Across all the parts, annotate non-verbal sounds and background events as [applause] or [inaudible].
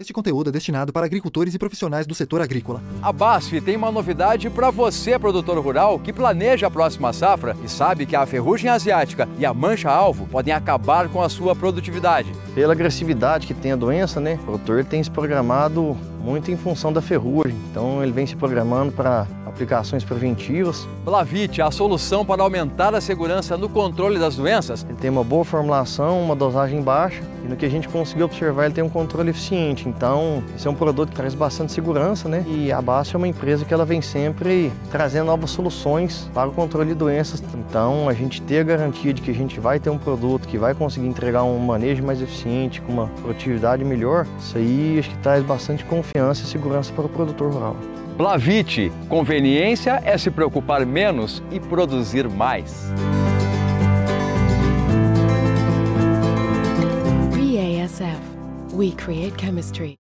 Este conteúdo é destinado para agricultores e profissionais do setor agrícola. A BASF tem uma novidade para você, produtor rural, que planeja a próxima safra e sabe que a ferrugem asiática e a mancha-alvo podem acabar com a sua produtividade. Pela agressividade que tem a doença, né, o produtor tem se programado muito em função da ferrugem. Então ele vem se programando para aplicações preventivas. Blavit, a solução para aumentar a segurança no controle das doenças. Ele tem uma boa formulação, uma dosagem baixa e no que a gente conseguiu observar ele tem um controle eficiente. Então esse é um produto que traz bastante segurança, né? E a BASF é uma empresa que ela vem sempre trazendo novas soluções para o controle de doenças. Então a gente ter a garantia de que a gente vai ter um produto que vai conseguir entregar um manejo mais eficiente, com uma produtividade melhor, isso aí acho que traz bastante confiança confiança e segurança para o produtor rural. Blavite, conveniência é se preocupar menos e produzir mais. BASF, we create chemistry.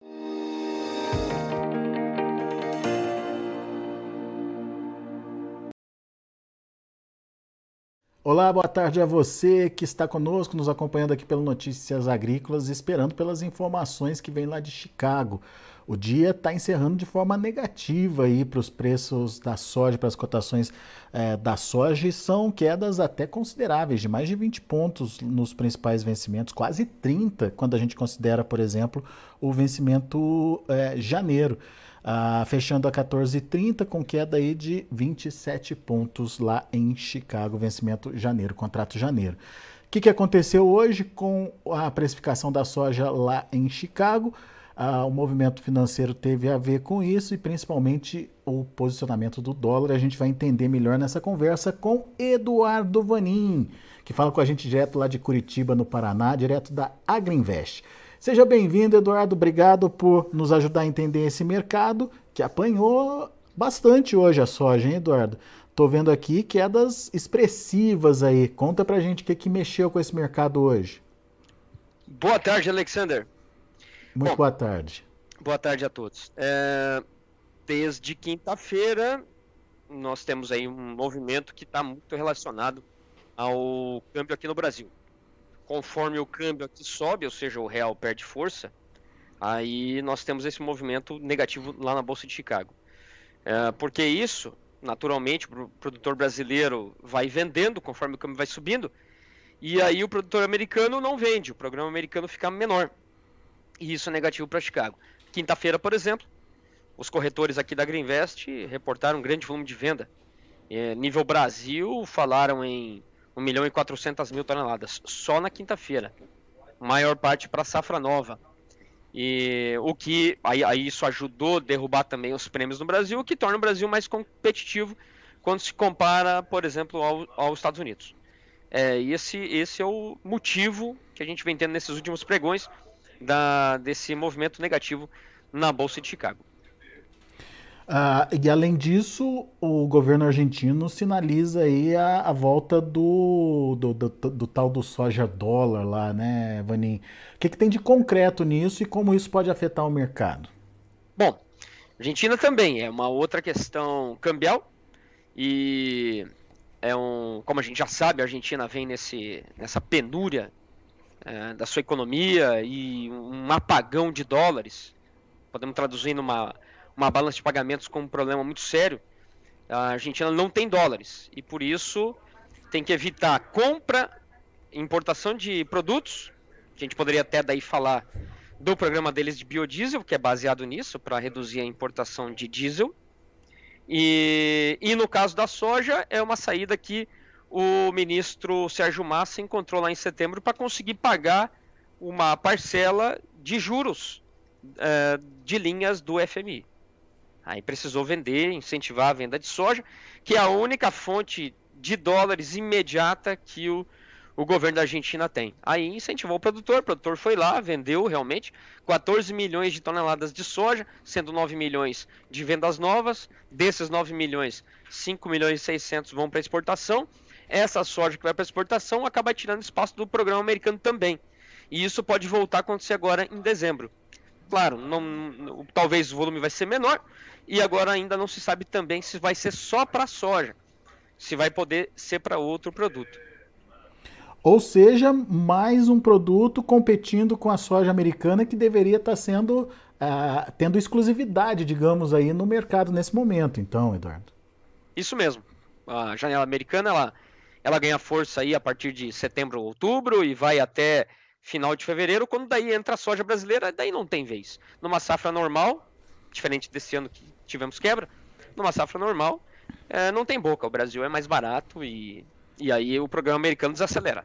Olá, boa tarde a você que está conosco, nos acompanhando aqui pelo Notícias Agrícolas, esperando pelas informações que vêm lá de Chicago. O dia está encerrando de forma negativa aí para os preços da soja, para as cotações é, da soja, e são quedas até consideráveis, de mais de 20 pontos nos principais vencimentos, quase 30 quando a gente considera, por exemplo, o vencimento é, janeiro. Ah, fechando a 14,30 com queda aí de 27 pontos lá em Chicago, vencimento janeiro, contrato janeiro. O que, que aconteceu hoje com a precificação da soja lá em Chicago? Ah, o movimento financeiro teve a ver com isso e principalmente o posicionamento do dólar. A gente vai entender melhor nessa conversa com Eduardo Vanin, que fala com a gente direto lá de Curitiba, no Paraná, direto da Agriinvest. Seja bem-vindo, Eduardo. Obrigado por nos ajudar a entender esse mercado que apanhou bastante hoje a soja, hein, Eduardo? Tô vendo aqui quedas expressivas aí. Conta pra gente o que, que mexeu com esse mercado hoje. Boa tarde, Alexander. Muito Bom, boa tarde. Boa tarde a todos. É, desde quinta-feira, nós temos aí um movimento que está muito relacionado ao câmbio aqui no Brasil. Conforme o câmbio aqui sobe, ou seja, o real perde força, aí nós temos esse movimento negativo lá na Bolsa de Chicago. É, porque isso, naturalmente, o produtor brasileiro vai vendendo conforme o câmbio vai subindo, e aí o produtor americano não vende, o programa americano fica menor e isso é negativo para Chicago. Quinta-feira, por exemplo, os corretores aqui da Greenvest reportaram um grande volume de venda. É, nível Brasil, falaram em 1 milhão e 400 mil toneladas, só na quinta-feira. Maior parte para safra nova. E o que aí, aí, isso ajudou a derrubar também os prêmios no Brasil, o que torna o Brasil mais competitivo quando se compara, por exemplo, ao, aos Estados Unidos. É, esse, esse é o motivo que a gente vem tendo nesses últimos pregões da, desse movimento negativo na Bolsa de Chicago. Ah, e além disso, o governo argentino sinaliza aí a, a volta do, do, do, do, tal do soja dólar lá, né, Vanin? O que, que tem de concreto nisso e como isso pode afetar o mercado? Bom, Argentina também é uma outra questão cambial e é um, como a gente já sabe, a Argentina vem nesse, nessa penúria é, da sua economia e um apagão de dólares, podemos traduzir numa uma balança de pagamentos com um problema muito sério, a Argentina não tem dólares e por isso tem que evitar compra importação de produtos. A gente poderia até daí falar do programa deles de biodiesel, que é baseado nisso, para reduzir a importação de diesel. E, e no caso da soja, é uma saída que o ministro Sérgio Massa encontrou lá em setembro para conseguir pagar uma parcela de juros é, de linhas do FMI. Aí precisou vender, incentivar a venda de soja, que é a única fonte de dólares imediata que o, o governo da Argentina tem. Aí incentivou o produtor, o produtor foi lá, vendeu realmente 14 milhões de toneladas de soja, sendo 9 milhões de vendas novas. Desses 9 milhões, 5 milhões e 600 vão para exportação essa soja que vai para exportação acaba tirando espaço do programa americano também. E isso pode voltar a acontecer agora em dezembro. Claro, não, talvez o volume vai ser menor e agora ainda não se sabe também se vai ser só para soja, se vai poder ser para outro produto. Ou seja, mais um produto competindo com a soja americana que deveria estar sendo uh, tendo exclusividade, digamos aí, no mercado nesse momento. Então, Eduardo. Isso mesmo. A janela americana ela, ela ganha força aí a partir de setembro ou outubro e vai até final de fevereiro, quando daí entra a soja brasileira, daí não tem vez. Numa safra normal, diferente desse ano que tivemos quebra, numa safra normal, é, não tem boca. O Brasil é mais barato e, e aí o programa americano desacelera.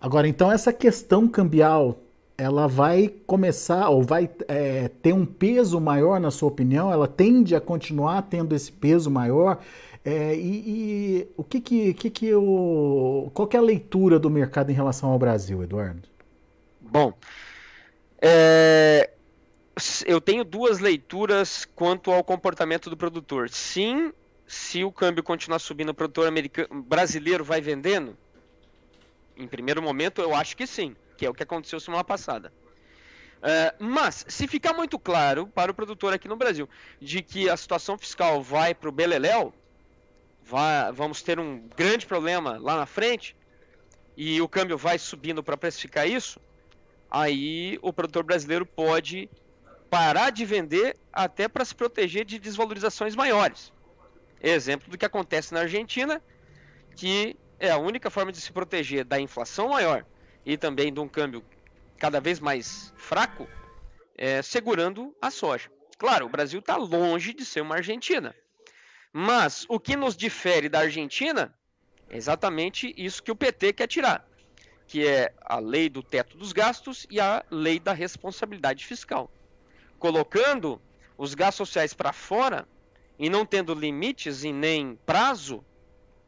Agora, então, essa questão cambial, ela vai começar ou vai é, ter um peso maior, na sua opinião? Ela tende a continuar tendo esse peso maior? É, e, e, o que que, que que o, qual que é a leitura do mercado em relação ao Brasil, Eduardo? Bom, é, eu tenho duas leituras quanto ao comportamento do produtor. Sim, se o câmbio continuar subindo, o produtor americano, brasileiro vai vendendo? Em primeiro momento, eu acho que sim, que é o que aconteceu semana passada. Uh, mas, se ficar muito claro para o produtor aqui no Brasil de que a situação fiscal vai para o Beleléu, vai, vamos ter um grande problema lá na frente, e o câmbio vai subindo para precificar isso, aí o produtor brasileiro pode parar de vender até para se proteger de desvalorizações maiores. Exemplo do que acontece na Argentina, que é a única forma de se proteger da inflação maior e também de um câmbio cada vez mais fraco, é, segurando a soja. Claro, o Brasil está longe de ser uma Argentina. Mas o que nos difere da Argentina é exatamente isso que o PT quer tirar, que é a lei do teto dos gastos e a lei da responsabilidade fiscal. Colocando os gastos sociais para fora e não tendo limites e nem prazo,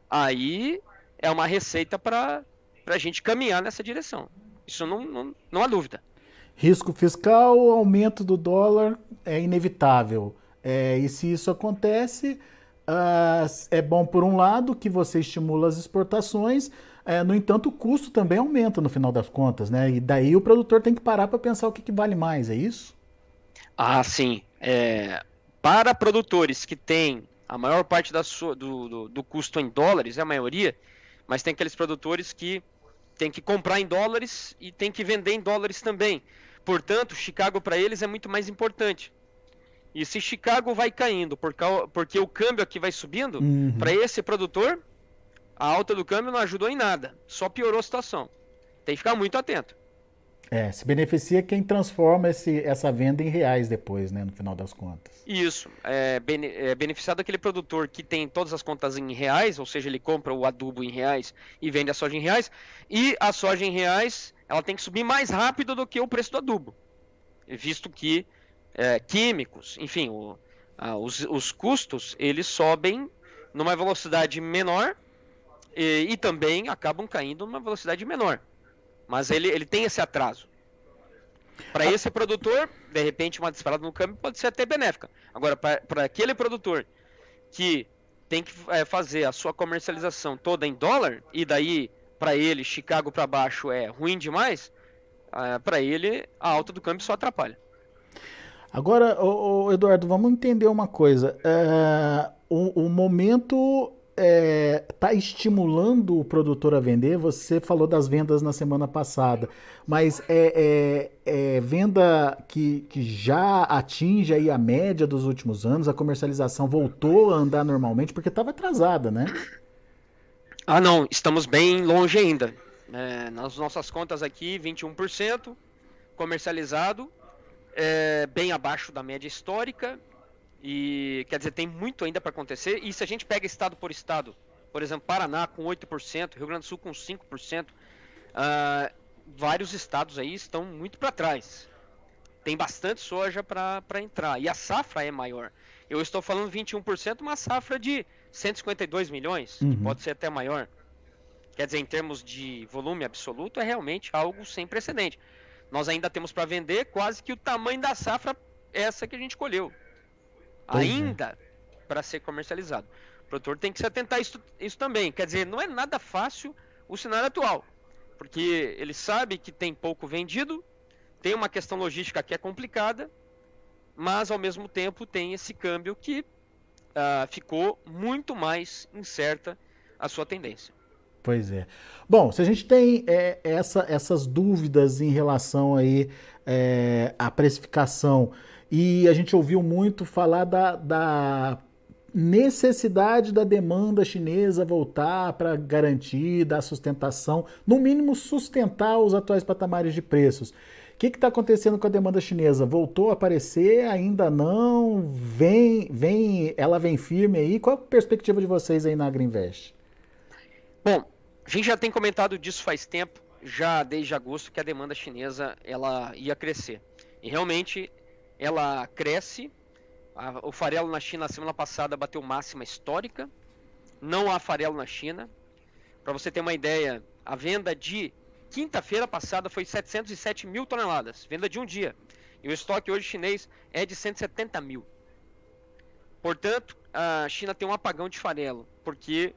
aí é uma receita para a gente caminhar nessa direção. Isso não, não, não há dúvida. Risco fiscal, aumento do dólar é inevitável. É, e se isso acontece, uh, é bom por um lado que você estimula as exportações, é, no entanto, o custo também aumenta no final das contas, né? E daí o produtor tem que parar para pensar o que, que, vale mais, é isso? Ah, sim. É, para produtores que têm a maior parte da sua, do, do, do custo em dólares, é a maioria, mas tem aqueles produtores que tem que comprar em dólares e tem que vender em dólares também. Portanto, Chicago para eles é muito mais importante. E se Chicago vai caindo porque o câmbio aqui vai subindo, uhum. para esse produtor, a alta do câmbio não ajudou em nada, só piorou a situação. Tem que ficar muito atento. É, se beneficia quem transforma esse, essa venda em reais depois, né, no final das contas. Isso, é, bene, é beneficiado aquele produtor que tem todas as contas em reais, ou seja, ele compra o adubo em reais e vende a soja em reais, e a soja em reais, ela tem que subir mais rápido do que o preço do adubo, visto que é, químicos, enfim, o, a, os, os custos, eles sobem numa velocidade menor e, e também acabam caindo numa velocidade menor. Mas ele, ele tem esse atraso. Para esse produtor, de repente, uma disparada no câmbio pode ser até benéfica. Agora, para aquele produtor que tem que é, fazer a sua comercialização toda em dólar, e daí, para ele, Chicago para baixo é ruim demais, é, para ele, a alta do câmbio só atrapalha. Agora, ô, ô Eduardo, vamos entender uma coisa. É, o, o momento está é, tá estimulando o produtor a vender? Você falou das vendas na semana passada, mas é, é, é venda que, que já atinge aí a média dos últimos anos? A comercialização voltou a andar normalmente porque estava atrasada, né? Ah, não, estamos bem longe ainda. É, nas nossas contas aqui, 21% comercializado, é, bem abaixo da média histórica e quer dizer, tem muito ainda para acontecer. E se a gente pega estado por estado, por exemplo, Paraná com 8%, Rio Grande do Sul com 5%, uh, ah, vários estados aí estão muito para trás. Tem bastante soja para entrar. E a safra é maior. Eu estou falando 21%, uma safra de 152 milhões, uhum. que pode ser até maior. Quer dizer, em termos de volume absoluto, é realmente algo sem precedente. Nós ainda temos para vender quase que o tamanho da safra essa que a gente colheu. Pois é. ainda é. para ser comercializado. O produtor tem que se atentar a isso, isso também. Quer dizer, não é nada fácil o cenário atual, porque ele sabe que tem pouco vendido, tem uma questão logística que é complicada, mas ao mesmo tempo tem esse câmbio que uh, ficou muito mais incerta a sua tendência. Pois é. Bom, se a gente tem é, essa, essas dúvidas em relação aí é, à precificação e a gente ouviu muito falar da, da necessidade da demanda chinesa voltar para garantir, dar sustentação, no mínimo sustentar os atuais patamares de preços. O que está acontecendo com a demanda chinesa? Voltou a aparecer? Ainda não? Vem, vem, ela vem firme aí? Qual a perspectiva de vocês aí na Agriinvest? Bom, a gente já tem comentado disso faz tempo, já desde agosto, que a demanda chinesa ela ia crescer. E realmente ela cresce. O farelo na China, na semana passada, bateu máxima histórica. Não há farelo na China. Para você ter uma ideia, a venda de quinta-feira passada foi 707 mil toneladas. Venda de um dia. E o estoque hoje chinês é de 170 mil. Portanto, a China tem um apagão de farelo, porque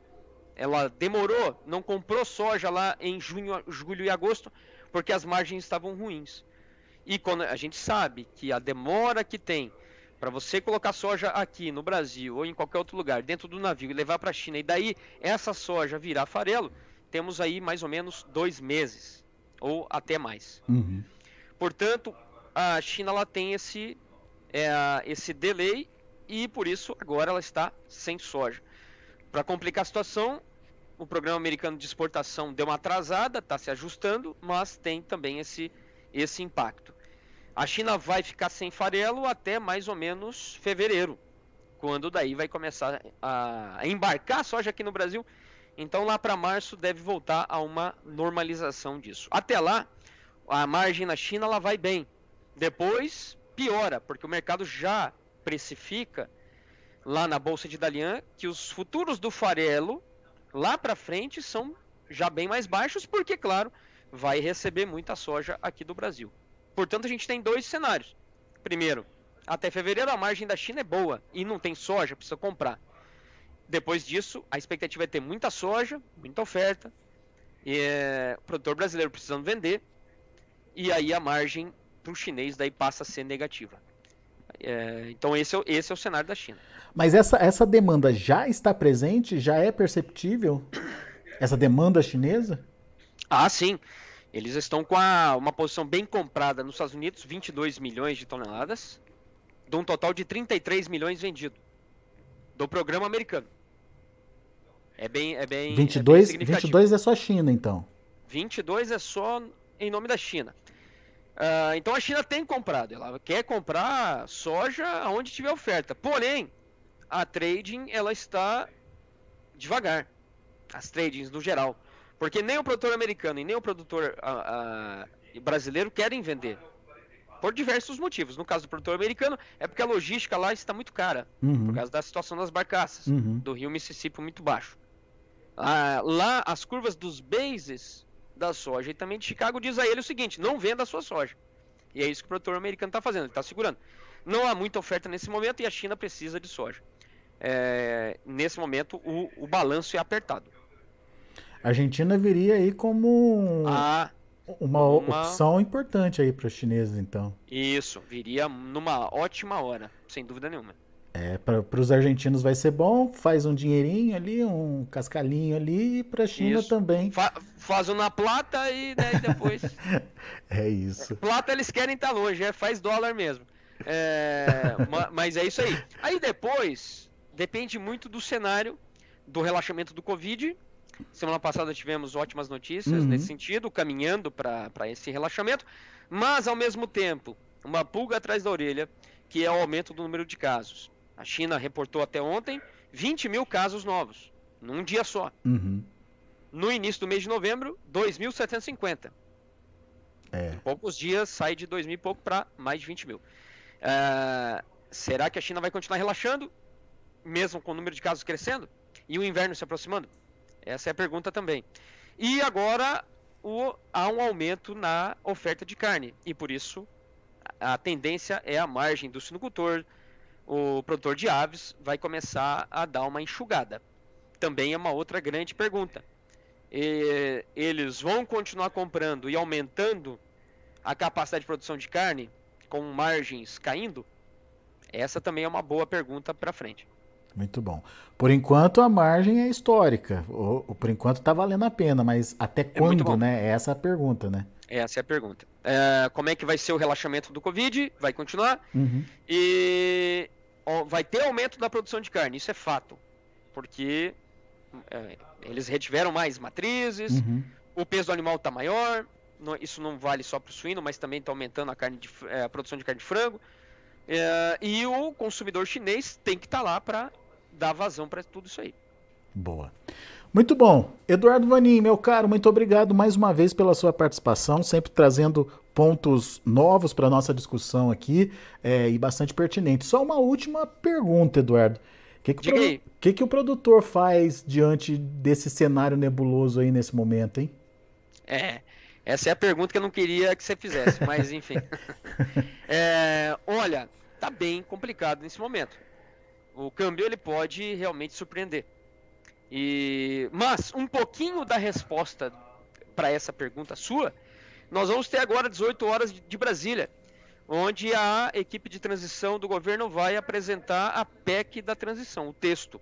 ela demorou, não comprou soja lá em junho, julho e agosto, porque as margens estavam ruins. E quando a gente sabe que a demora que tem para você colocar soja aqui no Brasil ou em qualquer outro lugar dentro do navio e levar para a China e daí essa soja virar farelo, temos aí mais ou menos dois meses ou até mais. Uhum. Portanto, a China ela tem esse é, esse delay e por isso agora ela está sem soja. Para complicar a situação, o programa americano de exportação deu uma atrasada, está se ajustando, mas tem também esse, esse impacto. A China vai ficar sem farelo até mais ou menos fevereiro, quando daí vai começar a embarcar soja aqui no Brasil. Então lá para março deve voltar a uma normalização disso. Até lá, a margem na China ela vai bem. Depois piora, porque o mercado já precifica lá na bolsa de Dalian que os futuros do farelo lá para frente são já bem mais baixos, porque claro, vai receber muita soja aqui do Brasil. Portanto, a gente tem dois cenários. Primeiro, até fevereiro a margem da China é boa e não tem soja, precisa comprar. Depois disso, a expectativa é ter muita soja, muita oferta, e, é, o produtor brasileiro precisando vender, e aí a margem para o chinês daí passa a ser negativa. É, então esse é, esse é o cenário da China. Mas essa, essa demanda já está presente? Já é perceptível? Essa demanda chinesa? Ah, sim. Eles estão com a, uma posição bem comprada nos Estados Unidos, 22 milhões de toneladas, de um total de 33 milhões vendido do programa americano. É bem, é bem, 22, é bem 22 é só China, então. 22 é só em nome da China. Uh, então a China tem comprado, ela quer comprar soja onde tiver oferta. Porém, a trading ela está devagar. As tradings no geral. Porque nem o produtor americano e nem o produtor uh, uh, brasileiro querem vender. Por diversos motivos. No caso do produtor americano, é porque a logística lá está muito cara. Uhum. Por causa da situação das barcaças. Uhum. Do rio Mississippi muito baixo. lá, as curvas dos bases da soja e também de Chicago diz a ele o seguinte: não venda a sua soja. E é isso que o produtor americano está fazendo, ele está segurando. Não há muita oferta nesse momento e a China precisa de soja. É, nesse momento, o, o balanço é apertado. A Argentina viria aí como ah, uma, uma, opção importante aí para os chineses, então. Isso, viria numa ótima hora, sem dúvida nenhuma. É, para os argentinos vai ser bom, faz um dinheirinho ali, um cascalhinho ali, e para a China isso. também. Fa faz uma plata e né, depois. [laughs] é isso. Plata eles querem estar tá longe, é, faz dólar mesmo. É, mas é isso aí. Aí depois, depende muito do cenário do relaxamento do Covid. Semana passada tivemos ótimas notícias Uhum. nesse sentido, caminhando para esse relaxamento, mas ao mesmo tempo, uma pulga atrás da orelha, que é o aumento do número de casos. A China reportou até ontem 20 mil casos novos, num dia só. Uhum. No início do mês de novembro, 2.750. É. Em poucos dias sai de 2 mil e pouco para mais de 20 mil. Ah, será que a China vai continuar relaxando, mesmo com o número de casos crescendo? E o inverno se aproximando? Essa é a pergunta também. E agora o, há um aumento na oferta de carne. E por isso a tendência é a margem do sinocultor, o produtor de aves vai começar a dar uma enxugada. Também é uma outra grande pergunta. E eles vão continuar comprando e aumentando a capacidade de produção de carne com margens caindo? Essa também é uma boa pergunta para frente. Muito bom. Por enquanto a margem é histórica. O, o por enquanto está valendo a pena, mas até quando, né? Essa é a pergunta, né? Essa é a pergunta. É, como é que vai ser o relaxamento do Covid? Vai continuar. Uhum. E vai ter aumento da produção de carne, isso é fato. Porque é, eles retiveram mais matrizes, Uhum. o peso do animal está maior. não- isso não vale só para o suíno, mas também está aumentando a, carne de, é, a produção de carne de frango. É, e o consumidor chinês tem que estar lá para dar vazão para tudo isso aí. Boa. Muito bom. Eduardo Vanin, meu caro, muito obrigado mais uma vez pela sua participação, sempre trazendo pontos novos para a nossa discussão aqui é, e bastante pertinente. Só uma última pergunta, Eduardo. O que, que, o Diga produ- aí. que, que o produtor faz diante desse cenário nebuloso aí nesse momento, hein? É, essa é a pergunta que eu não queria que você fizesse, mas enfim. [laughs] É, olha, tá bem complicado nesse momento. O câmbio ele pode realmente surpreender. E, mas um pouquinho da resposta para essa pergunta sua, nós vamos ter agora 18 horas de- Brasília, onde a equipe de transição do governo vai apresentar a PEC da transição, o texto.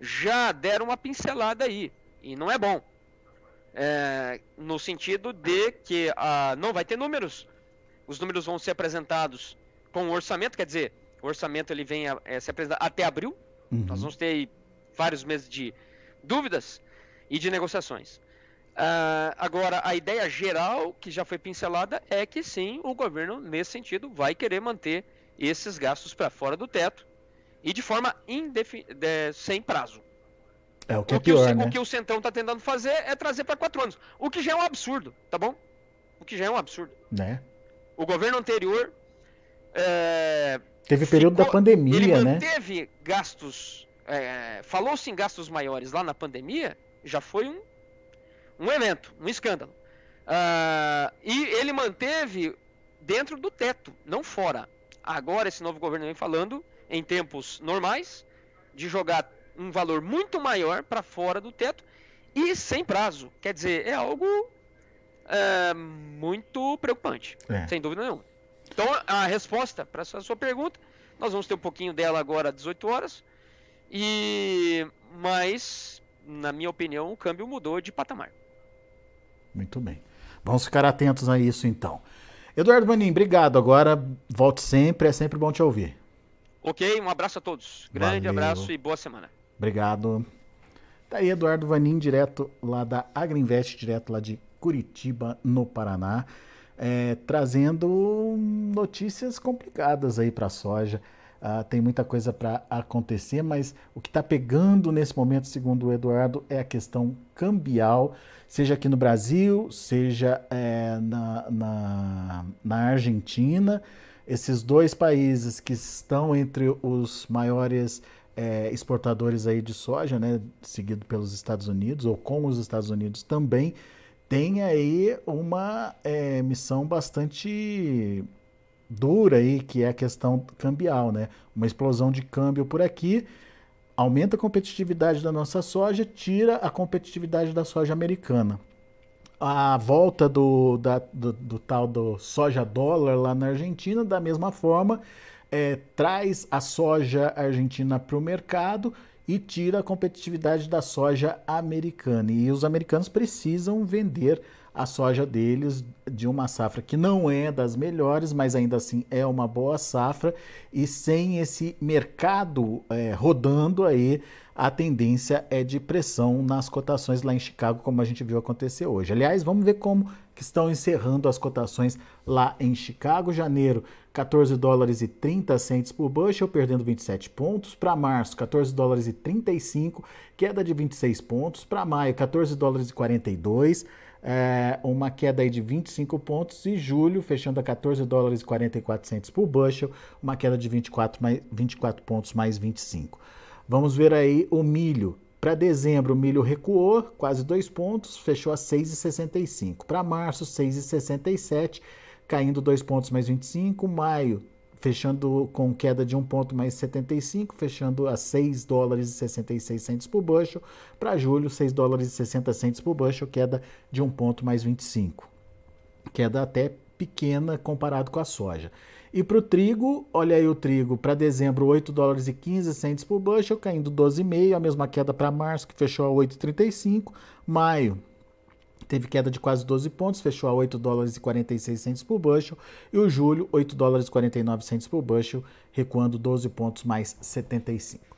Já deram uma pincelada aí, e não é bom. É, no sentido de que ah, não vai ter números. Os números vão ser apresentados com o orçamento, quer dizer, o orçamento ele vem a, é, se apresentar até abril. Uhum. Nós vamos ter aí vários meses de dúvidas e de negociações. Ah, agora, a ideia geral que já foi pincelada é que sim, o governo, nesse sentido, vai querer manter esses gastos para fora do teto e de forma indefi- de- sem prazo. É o que é o, que o, pior, Ce- né? o que o Centrão está tentando fazer é trazer para quatro anos. O que já é um absurdo, tá bom? O que já é um absurdo. né? O governo anterior. é, Teve período da ficou- Ele pandemia, né? manteve gastos. É, Falou-se em gastos maiores lá na pandemia, já foi um, um evento, um escândalo. Ah, e ele manteve dentro do teto, não fora. Agora esse novo governo vem falando, em tempos normais, de jogar um valor muito maior para fora do teto e sem prazo. Quer dizer, é algo é, muito preocupante, É. sem dúvida nenhuma. Então, a resposta para essa sua pergunta, nós vamos ter um pouquinho dela agora às 18 horas. E mas, na minha opinião, o câmbio mudou de patamar. Muito bem. Vamos ficar atentos a isso então. Eduardo Vanin, obrigado. Agora volte sempre, é sempre bom te ouvir. Ok, um abraço a todos. Grande Valeu. abraço e boa semana. Obrigado. Tá aí Eduardo Vanin, direto lá da Agriinvest, direto lá de Curitiba, no Paraná, é, trazendo notícias complicadas aí para a soja. Ah, tem muita coisa para acontecer, mas o que está pegando nesse momento, segundo o Eduardo, é a questão cambial, seja aqui no Brasil, seja é, na, na, na Argentina. Esses dois países que estão entre os maiores é, exportadores aí de soja, né, seguido pelos Estados Unidos, ou com os Estados Unidos também, tem aí uma é, missão bastante dura aí, que é a questão cambial, né? Uma explosão de câmbio por aqui aumenta a competitividade da nossa soja, tira a competitividade da soja americana. A volta do, da- do, do tal do soja dólar lá na Argentina, da mesma forma, é, traz a soja argentina para o mercado e tira a competitividade da soja americana. E os americanos precisam vender a soja deles de uma safra que não é das melhores, mas ainda assim é uma boa safra. E sem esse mercado é, rodando aí, a tendência é de pressão nas cotações lá em Chicago, como a gente viu acontecer hoje. Aliás, vamos ver como que estão encerrando as cotações lá em Chicago. Janeiro, 14 dólares e 30 centes por bushel, perdendo 27 pontos. Para março, 14 dólares e 35, queda de 26 pontos. Para maio, 14 dólares e 42, é, uma queda aí de 25 pontos. E julho, fechando a 14 dólares e 44 centes por bushel, uma queda de 24, mais, 24 pontos mais 25. Vamos ver aí o milho. Para dezembro, o milho recuou quase 2 pontos, fechou a 6,65. Para março, 6,67, caindo 2 pontos mais 25. Maio, fechando com queda de 1 ponto mais 75, fechando a 6 dólares e 66 centes por bushel. Para julho, 6 dólares e 60 centes por bushel, queda de 1 ponto mais 25. Queda até pequena comparado com a soja. E para o trigo, olha aí o trigo, para dezembro 8 dólares e 15 centes por bushel, caindo 12,5, a mesma queda para março, que fechou a 8,35. Maio teve queda de quase 12 pontos, fechou a 8 dólares e 46 centes por bushel, e o julho 8 dólares e 49 centes por bushel, recuando 12 pontos mais 75.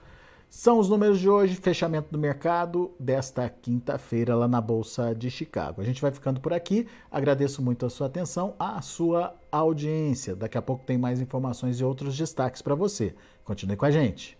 São os números de hoje, fechamento do mercado desta quinta-feira lá na Bolsa de Chicago. A gente vai ficando por aqui. Agradeço muito a sua atenção, a sua audiência. Daqui a pouco tem mais informações e outros destaques para você. Continue com a gente.